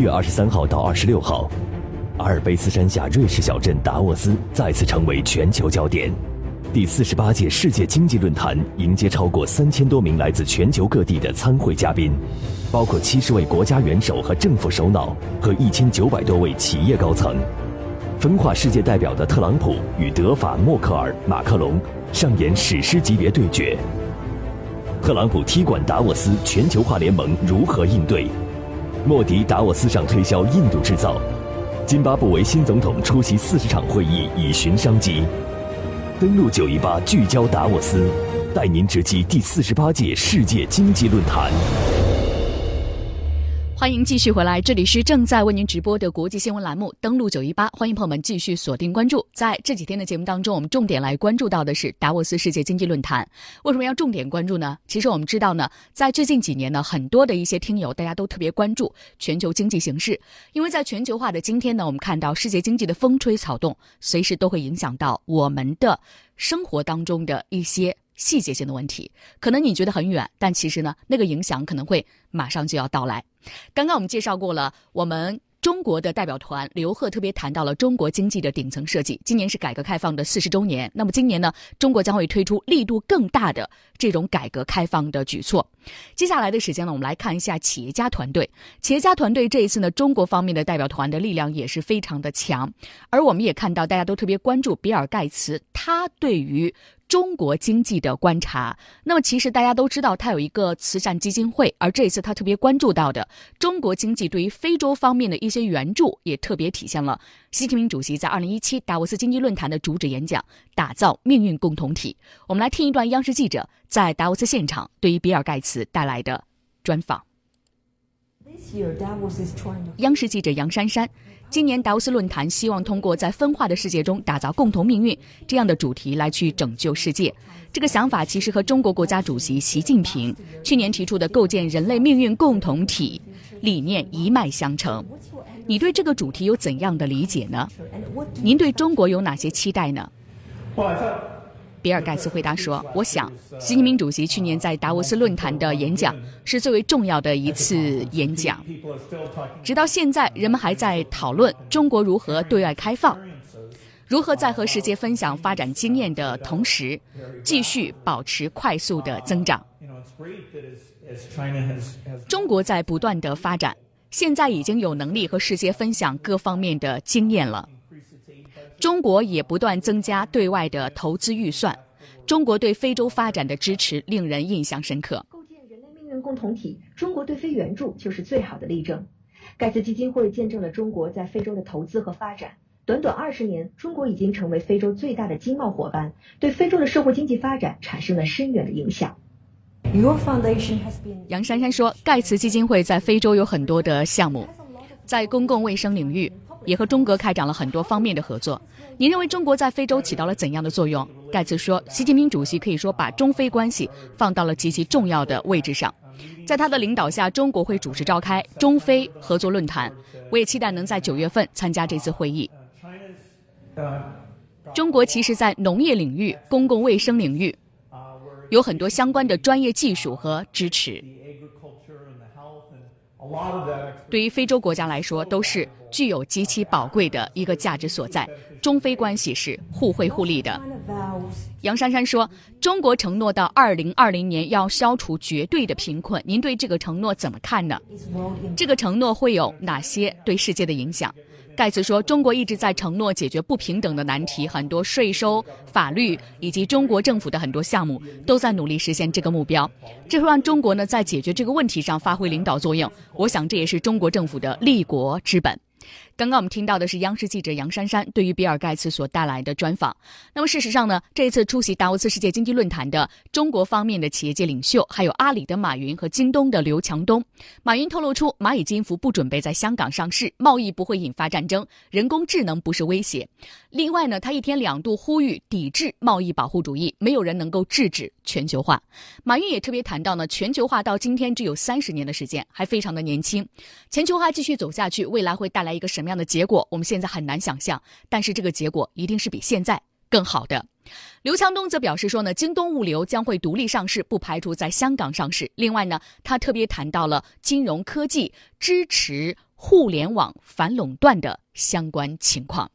月二十三号到二十六号，阿尔卑斯山下瑞士小镇达沃斯再次成为全球焦点。第四十八届世界经济论坛迎接超过三千多名来自全球各地的参会嘉宾，包括七十位国家元首和政府首脑和一千九百多位企业高层。分化世界代表的特朗普与德法默克尔、马克龙上演史诗级别对决。特朗普踢馆达沃斯，全球化联盟如何应对？莫迪达沃斯上推销印度制造。津巴布韦新总统出席四十场会议以寻商机。登陆九一八，聚焦达沃斯，带您直击第四十八届世界经济论坛。欢迎继续回来，这里是正在为您直播的国际新闻栏目《登录九一八》，欢迎朋友们继续锁定关注。在这几天的节目当中，我们重点来关注到的是达沃斯世界经济论坛。为什么要重点关注呢？其实我们知道呢，在最近几年呢，很多的一些听友大家都特别关注全球经济形势，因为在全球化的今天呢，我们看到世界经济的风吹草动，随时都会影响到我们的生活当中的一些。细节性的问题，可能你觉得很远，但其实呢，那个影响可能会马上就要到来。刚刚我们介绍过了，我们。中国的代表团刘鹤特别谈到了中国经济的顶层设计。今年是改革开放的四十周年，那么今年呢，中国将会推出力度更大的这种改革开放的举措。接下来的时间呢，我们来看一下企业家团队。企业家团队这一次呢，中国方面的代表团的力量也是非常的强。而我们也看到，大家都特别关注比尔盖茨，他对于中国经济的观察。那么其实大家都知道，他有一个慈善基金会，而这一次他特别关注到的中国经济对于非洲方面的一些援助，也特别体现了习近平主席在二零一七达沃斯经济论坛的主旨演讲“打造命运共同体”。我们来听一段央视记者在达沃斯现场对于比尔盖茨带来的专访。央视记者杨珊珊。今年达沃斯论坛希望通过在分化的世界中打造共同命运这样的主题来去拯救世界。这个想法其实和中国国家主席习近平去年提出的构建人类命运共同体理念一脉相承。你对这个主题有怎样的理解呢？您对中国有哪些期待呢？比尔盖茨回答说：“我想，习近平主席去年在达沃斯论坛的演讲是最为重要的一次演讲。直到现在，人们还在讨论中国如何对外开放，如何在和世界分享发展经验的同时，继续保持快速的增长。中国在不断的发展，现在已经有能力和世界分享各方面的经验了。”中国也不断增加对外的投资预算，中国对非洲发展的支持令人印象深刻。构建人类命运共同体，中国对非援助就是最好的例证。盖茨基金会见证了中国在非洲的投资和发展。短短二十年，中国已经成为非洲最大的经贸伙伴，对非洲的社会经济发展产生了深远的影响。杨珊珊说，盖茨基金会在非洲有很多的项目，在公共卫生领域。也和中国开展了很多方面的合作。您认为中国在非洲起到了怎样的作用？盖茨说，习近平主席可以说把中非关系放到了极其重要的位置上。在他的领导下，中国会主持召开中非合作论坛。我也期待能在九月份参加这次会议。中国其实，在农业领域、公共卫生领域，有很多相关的专业技术和支持。对于非洲国家来说，都是具有极其宝贵的一个价值所在。中非关系是互惠互利的。杨珊珊说：“中国承诺到二零二零年要消除绝对的贫困，您对这个承诺怎么看呢？这个承诺会有哪些对世界的影响？”盖茨说：“中国一直在承诺解决不平等的难题，很多税收、法律以及中国政府的很多项目都在努力实现这个目标。这会让中国呢在解决这个问题上发挥领导作用。我想这也是中国政府的立国之本。”刚刚我们听到的是央视记者杨珊珊对于比尔盖茨所带来的专访。那么事实上呢，这一次出席达沃斯世界经济论坛的中国方面的企业界领袖，还有阿里的马云和京东的刘强东。马云透露出，蚂蚁金服不准备在香港上市，贸易不会引发战争，人工智能不是威胁。另外呢，他一天两度呼吁抵制贸易保护主义，没有人能够制止全球化。马云也特别谈到呢，全球化到今天只有三十年的时间，还非常的年轻。全球化继续走下去，未来会带来来一个什么样的结果？我们现在很难想象，但是这个结果一定是比现在更好的。刘强东则表示说呢，京东物流将会独立上市，不排除在香港上市。另外呢，他特别谈到了金融科技支持互联网反垄断的相关情况。